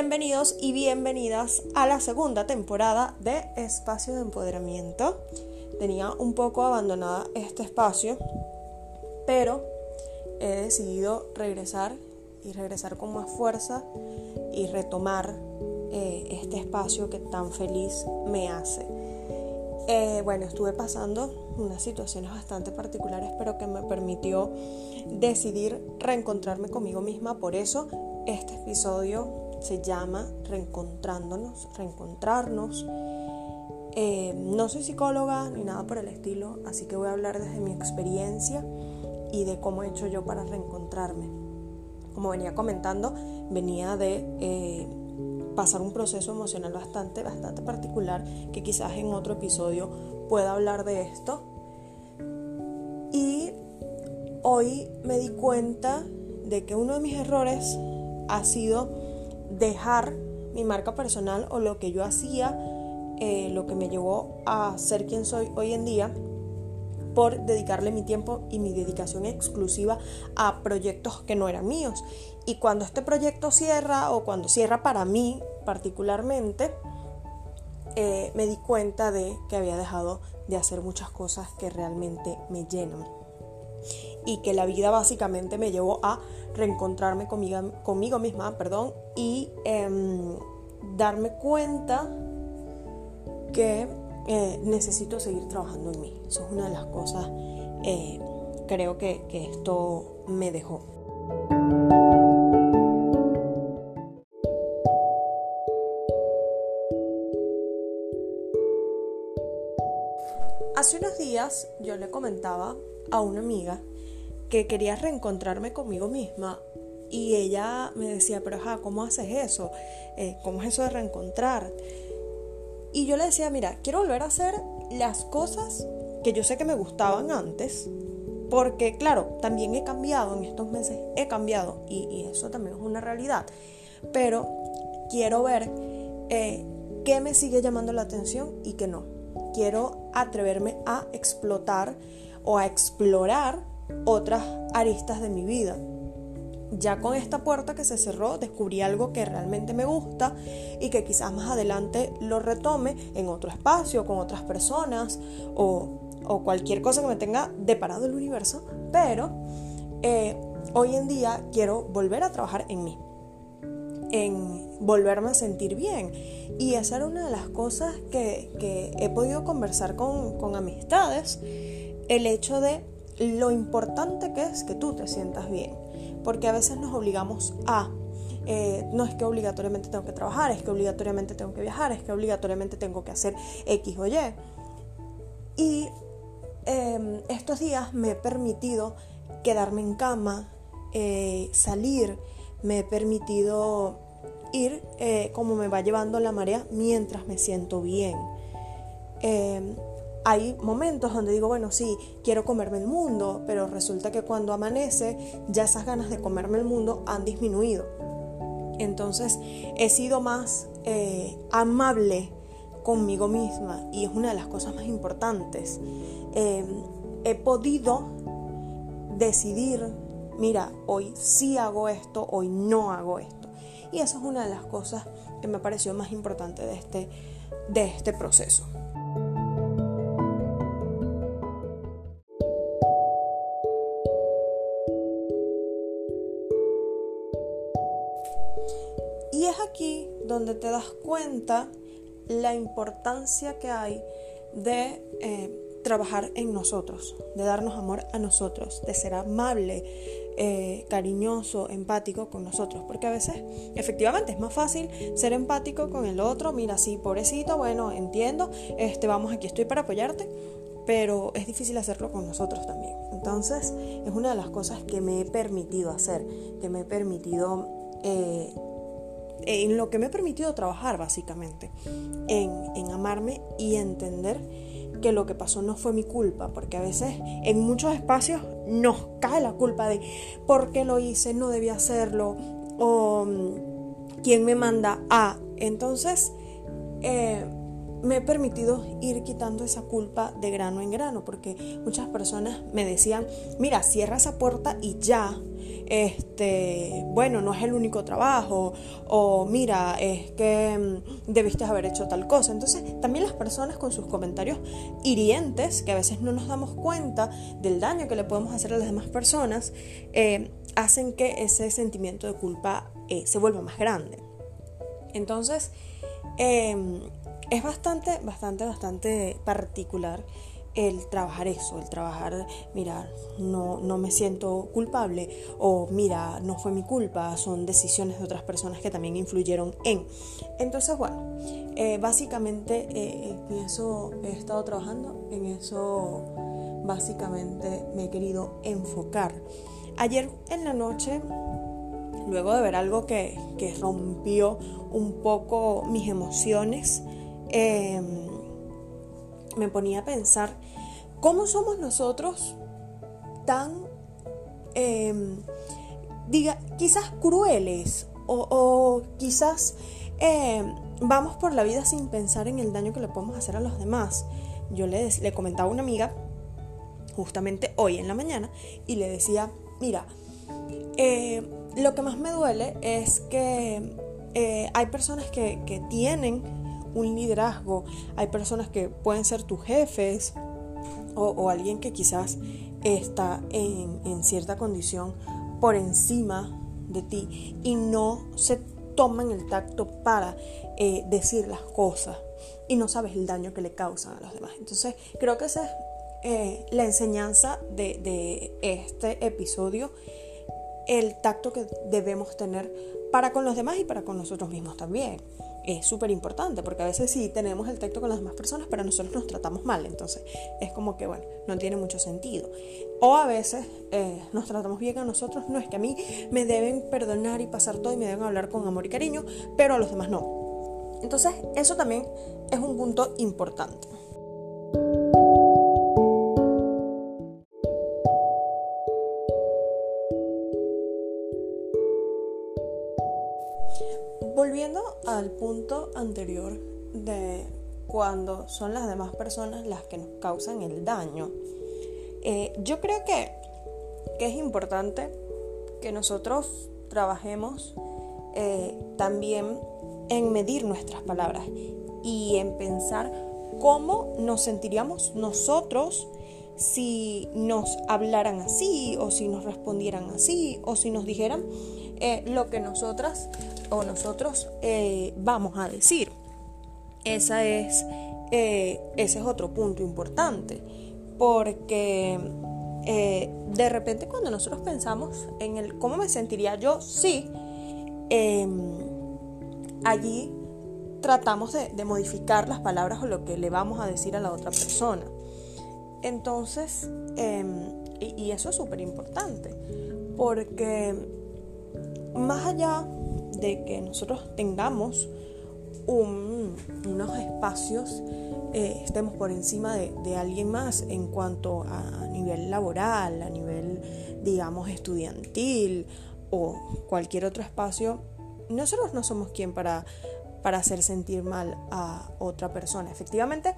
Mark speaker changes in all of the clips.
Speaker 1: Bienvenidos y bienvenidas a la segunda temporada de Espacio de Empoderamiento. Tenía un poco abandonada este espacio, pero he decidido regresar y regresar con más fuerza y retomar eh, este espacio que tan feliz me hace. Eh, bueno, estuve pasando unas situaciones bastante particulares, pero que me permitió decidir reencontrarme conmigo misma. Por eso este episodio se llama Reencontrándonos, Reencontrarnos. Eh, no soy psicóloga ni nada por el estilo, así que voy a hablar desde mi experiencia y de cómo he hecho yo para reencontrarme. Como venía comentando, venía de eh, pasar un proceso emocional bastante, bastante particular, que quizás en otro episodio pueda hablar de esto. Y hoy me di cuenta de que uno de mis errores ha sido dejar mi marca personal o lo que yo hacía, eh, lo que me llevó a ser quien soy hoy en día, por dedicarle mi tiempo y mi dedicación exclusiva a proyectos que no eran míos. Y cuando este proyecto cierra o cuando cierra para mí particularmente, eh, me di cuenta de que había dejado de hacer muchas cosas que realmente me llenan y que la vida básicamente me llevó a reencontrarme conmigo, conmigo misma perdón, y em, darme cuenta que eh, necesito seguir trabajando en mí. Eso es una de las cosas eh, creo que, que esto me dejó. Hace unos días yo le comentaba a una amiga que quería reencontrarme conmigo misma y ella me decía, pero ajá, ¿cómo haces eso? Eh, ¿Cómo es eso de reencontrar? Y yo le decía, mira, quiero volver a hacer las cosas que yo sé que me gustaban antes, porque claro, también he cambiado en estos meses, he cambiado y, eso también es una realidad, pero quiero ver eh, qué me sigue llamando la atención y qué no. Quiero atreverme a explotar o a explorar otras aristas de mi vida. Ya con esta puerta que se cerró descubrí algo que realmente me gusta y que quizás más adelante lo retome en otro espacio, con otras personas o, cualquier cosa que me tenga deparado el universo, pero eh, hoy en día quiero volver a trabajar en mí, en volverme a sentir bien. Y esa era una de las cosas que, he podido conversar con, con amistades, el hecho de lo importante que es que tú te sientas bien, porque a veces nos obligamos a, eh, no es que obligatoriamente tengo que trabajar, es que obligatoriamente tengo que viajar, es que obligatoriamente tengo que hacer X o Y. Y em, estos días me he permitido quedarme en cama, eh, salir, me he permitido ir eh, como me va llevando la marea mientras me siento bien. Hay momentos donde digo, bueno, sí, quiero comerme el mundo, pero resulta que cuando amanece ya esas ganas de comerme el mundo han disminuido. Entonces he sido más eh, amable conmigo misma y es una de las cosas más importantes. Em, he podido decidir, mira, hoy sí hago esto, hoy no hago esto. Y eso es una de las cosas que me pareció más importante de este, de este proceso. Es aquí donde te das cuenta la importancia que hay de eh, trabajar en nosotros, de darnos amor a nosotros, de ser amable, eh, cariñoso, empático con nosotros, porque a veces efectivamente es más fácil ser empático con el otro, mira, sí, pobrecito, bueno, entiendo, este, vamos, aquí estoy para apoyarte, pero es difícil hacerlo con nosotros también. Entonces, es una de las cosas que me he permitido hacer, que me he permitido eh, en lo que me he permitido trabajar básicamente, en, amarme y entender que lo que pasó no fue mi culpa, porque a veces en muchos espacios nos cae la culpa de por qué lo hice, no debía hacerlo, o mm, quién me manda a. Entonces, eh, me he permitido ir quitando esa culpa de grano en grano, porque muchas personas me decían, mira, cierra esa puerta y ya, este, bueno, no es el único trabajo, o mira, es que mm, debiste haber hecho tal cosa. Entonces, también las personas con sus comentarios hirientes, que a veces no nos damos cuenta del daño que le podemos hacer a las demás personas, eh, hacen que ese sentimiento de culpa eh, se vuelva más grande. Entonces, em, es bastante, bastante, bastante particular el trabajar eso, el trabajar, mira, no, no me siento culpable o mira, no fue mi culpa, son decisiones de otras personas que también influyeron en. Entonces, bueno, eh, básicamente eh, en eso he estado trabajando, en eso básicamente me he querido enfocar. Ayer en la noche, luego de ver algo que, que rompió un poco mis emociones, eh, me ponía a pensar cómo somos nosotros tan, em, diga, quizás crueles o, quizás em, vamos por la vida sin pensar en el daño que le podemos hacer a los demás. Yo le, le comentaba a una amiga, justamente hoy en la mañana, y le decía, mira, eh, lo que más me duele es que eh, hay personas que, que tienen un liderazgo, hay personas que pueden ser tus jefes o, alguien que quizás está en, cierta condición por encima de ti y no se toman el tacto para eh, decir las cosas y no sabes el daño que le causan a los demás. Entonces creo que esa es eh, la enseñanza de, de este episodio, el tacto que debemos tener para con los demás y para con nosotros mismos también es súper importante, porque a veces sí tenemos el tacto con las demás personas, pero nosotros nos tratamos mal, entonces es como que, bueno, no tiene mucho sentido. O a veces eh, nos tratamos bien a nosotros, no es que a mí me deben perdonar y pasar todo y me deben hablar con amor y cariño, pero a los demás no. Entonces, eso también es un punto importante. Anterior de cuando son las demás personas las que nos causan el daño, eh, yo creo que, es importante que nosotros trabajemos eh, también en medir nuestras palabras y en pensar cómo nos sentiríamos nosotros si nos hablaran así o si nos respondieran así o si nos dijeran eh, lo que nosotras o nosotros eh, vamos a decir. Esa es, eh, ese es otro punto importante, porque eh, de repente cuando nosotros pensamos en el cómo me sentiría yo, sí, em, allí tratamos de, modificar las palabras o lo que le vamos a decir a la otra persona. Entonces, em, y, y eso es súper importante, porque más allá de que nosotros tengamos unos espacios, eh, estemos por encima de, alguien más en cuanto a, nivel laboral, a nivel, digamos, estudiantil o cualquier otro espacio, nosotros no somos quien para, para hacer sentir mal a otra persona. Efectivamente,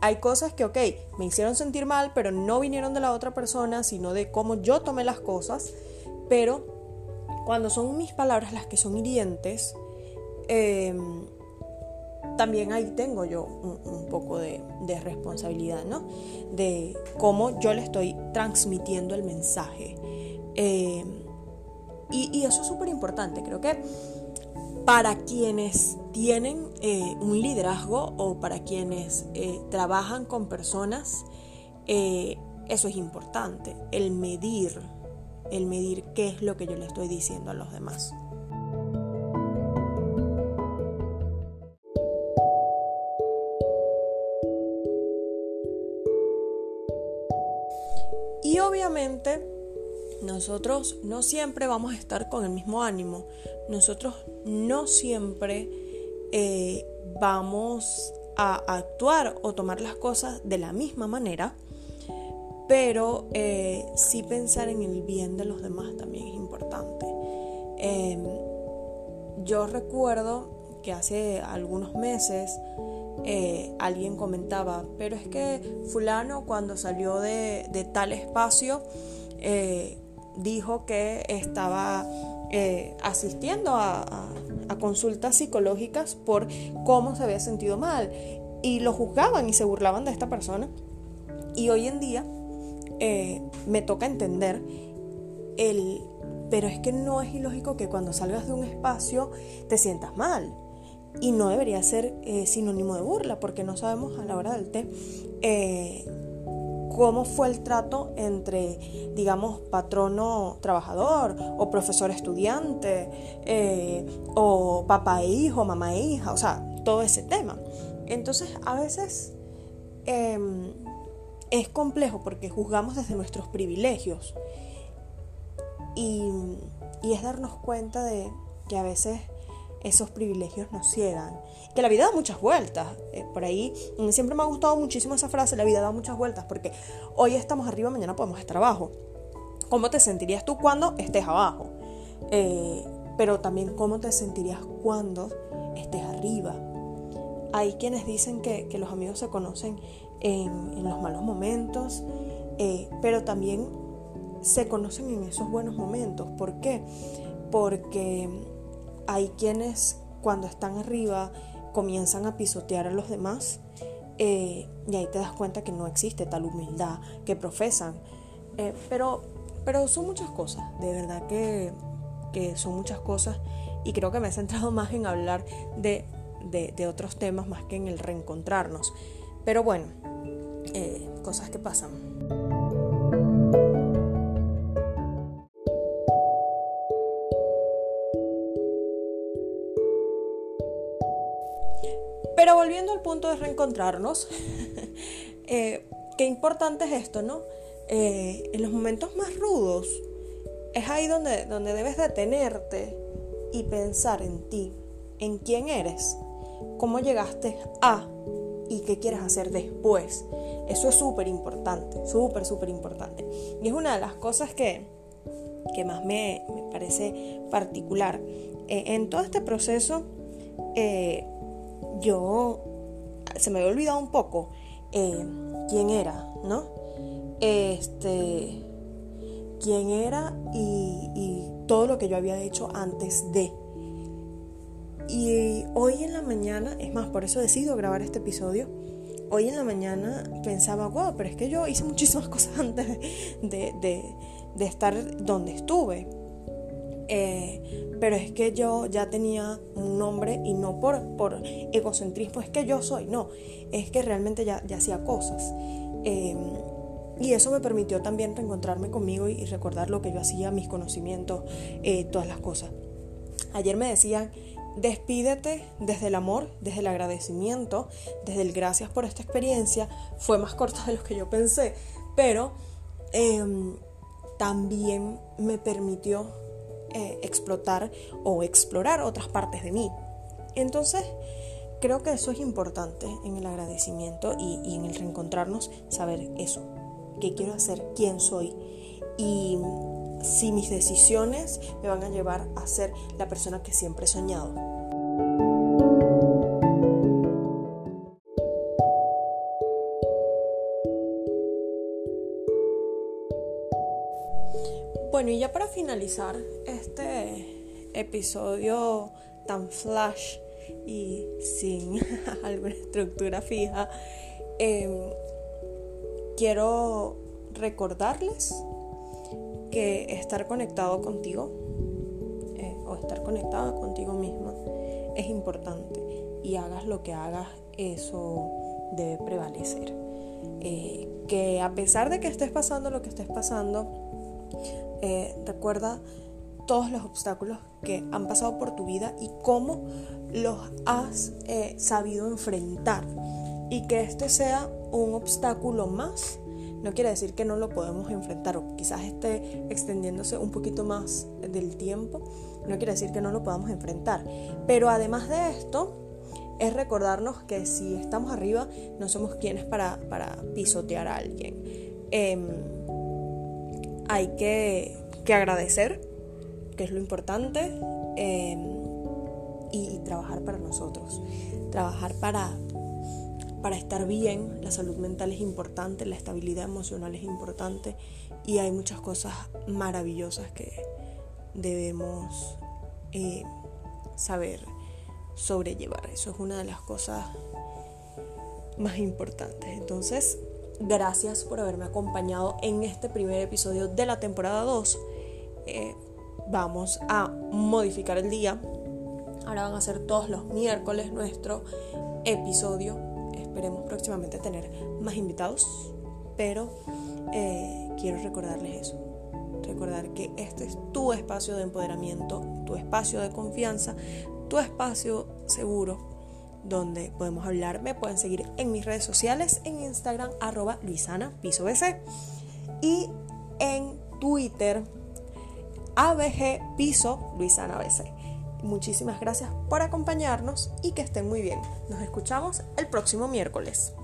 Speaker 1: hay cosas que, ok, me hicieron sentir mal, pero no vinieron de la otra persona, sino de cómo yo tomé las cosas, pero cuando son mis palabras las que son hirientes, em, también ahí tengo yo un, poco de, responsabilidad, ¿no? De cómo yo le estoy transmitiendo el mensaje. Em, y, eso es súper importante. Creo que para quienes tienen eh, un liderazgo o para quienes eh, trabajan con personas, eh, eso es importante, el medir el medir qué es lo que yo le estoy diciendo a los demás. Y obviamente nosotros no siempre vamos a estar con el mismo ánimo, nosotros no siempre eh, vamos a actuar o tomar las cosas de la misma manera pero eh, sí pensar en el bien de los demás también es importante. Em, yo recuerdo que hace algunos meses eh, alguien comentaba, pero es que fulano cuando salió de, tal espacio, eh, dijo que estaba asistiendo a, consultas psicológicas por cómo se había sentido mal y lo juzgaban y se burlaban de esta persona. Y hoy en día eh, me toca entender el, pero es que no es ilógico que cuando salgas de un espacio te sientas mal. Y no debería ser eh, sinónimo de burla, porque no sabemos a la hora del té cómo fue el trato entre, digamos, patrono-trabajador o profesor-estudiante eh, o papá e hijo, mamá e hija, o sea, todo ese tema. Entonces, a veces em, es complejo porque juzgamos desde nuestros privilegios y, y es darnos cuenta de que a veces esos privilegios nos ciegan. Que la vida da muchas vueltas. Eh, por ahí siempre me ha gustado muchísimo esa frase, la vida da muchas vueltas, porque hoy estamos arriba, mañana podemos estar abajo. ¿Cómo te sentirías tú cuando estés abajo? Eh, pero también cómo te sentirías cuando estés arriba. Hay quienes dicen que, los amigos se conocen en, los malos momentos, eh, pero también se conocen en esos buenos momentos. ¿Por qué? Porque hay quienes cuando están arriba comienzan a pisotear a los demás eh, y ahí te das cuenta que no existe tal humildad que profesan. Eh, pero, pero son muchas cosas, de verdad que, son muchas cosas y creo que me he centrado más en hablar de, otros temas más que en el reencontrarnos. Pero bueno, eh, cosas que pasan. Pero volviendo al punto de reencontrarnos, eh, qué importante es esto, ¿no? Eh, en los momentos más rudos, es ahí donde, donde debes detenerte y pensar en ti, en quién eres, cómo llegaste a y qué quieres hacer después. Eso es súper importante, súper, súper importante. Y es una de las cosas que, más me, parece particular. Eh, en todo este proceso, yo se me había olvidado un poco eh, quién era, ¿no? Este, quién era y, todo lo que yo había hecho antes de. Y hoy en la mañana, es más, por eso decido grabar este episodio. Hoy en la mañana pensaba, wow, pero es que yo hice muchísimas cosas antes de estar donde estuve. Eh, pero es que yo ya tenía un nombre y no por, por egocentrismo, es que yo soy, no, es que realmente ya, ya hacía cosas. Em, y eso me permitió también reencontrarme conmigo y, recordar lo que yo hacía, mis conocimientos, eh, todas las cosas. Ayer me decían, despídete desde el amor, desde el agradecimiento, desde el gracias por esta experiencia. Fue más corta de lo que yo pensé, pero em, también me permitió eh, explotar o explorar otras partes de mí. Entonces, creo que eso es importante en el agradecimiento y, en el reencontrarnos, saber eso, qué quiero hacer, quién soy y si mis decisiones me van a llevar a ser la persona que siempre he soñado. Bueno, y ya para finalizar este episodio tan flash y sin alguna estructura fija, em, quiero recordarles que estar conectado contigo eh, o estar conectada contigo misma es importante y hagas lo que hagas, eso debe prevalecer. Eh, que a pesar de que estés pasando lo que estés pasando, eh, recuerda todos los obstáculos que han pasado por tu vida y cómo los has sabido enfrentar. Y que este sea un obstáculo más, no quiere decir que no lo podemos enfrentar o quizás esté extendiéndose un poquito más del tiempo, no quiere decir que no lo podamos enfrentar. Pero además de esto, es recordarnos que si estamos arriba, no somos quienes para, pisotear a alguien. Em, hay que, agradecer, que es lo importante, em, y, trabajar para nosotros, trabajar para, para estar bien, la salud mental es importante, la estabilidad emocional es importante y hay muchas cosas maravillosas que debemos eh, saber sobrellevar. Eso es una de las cosas más importantes. Entonces, gracias por haberme acompañado en este primer episodio de la temporada 2. Eh, vamos a modificar el día. Ahora van a ser todos los miércoles nuestro episodio. Esperemos próximamente tener más invitados, pero eh, quiero recordarles eso. Recordar que este es tu espacio de empoderamiento, tu espacio de confianza, tu espacio seguro donde podemos hablar. Me pueden seguir en mis redes sociales, en Instagram, arroba Luisana BC y en Twitter, ABG Piso. Muchísimas gracias por acompañarnos y que estén muy bien. Nos escuchamos el próximo miércoles.